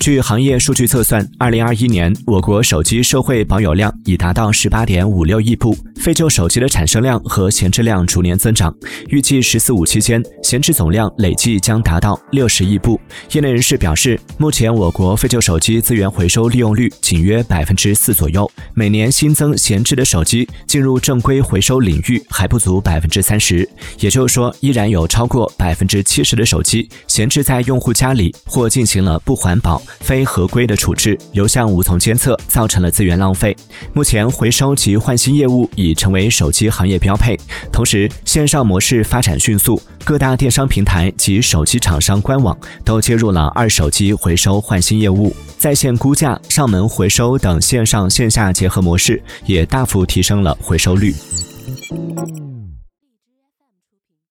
据行业数据测算，二零二一年我国手机社会保有量已达到十八点五六亿部，废旧手机的产生量和闲置量逐年增长。预计“十四五”期间，闲置总量累计将达到六十亿部。业内人士表示，目前我国废旧手机资源回收利用率仅约百分之四左右，每年新增闲置的手机进入正规回收领域还不足百分之三十。也就是说，依然有超过百分之七十的手机闲置在用户家里，或进行了不环保。非合规的处置，流向无从监测，造成了资源浪费。目前，回收及换新业务已成为手机行业标配。同时，线上模式发展迅速，各大电商平台及手机厂商官网都接入了二手机回收换新业务，在线估价、上门回收等线上线下结合模式，也大幅提升了回收率。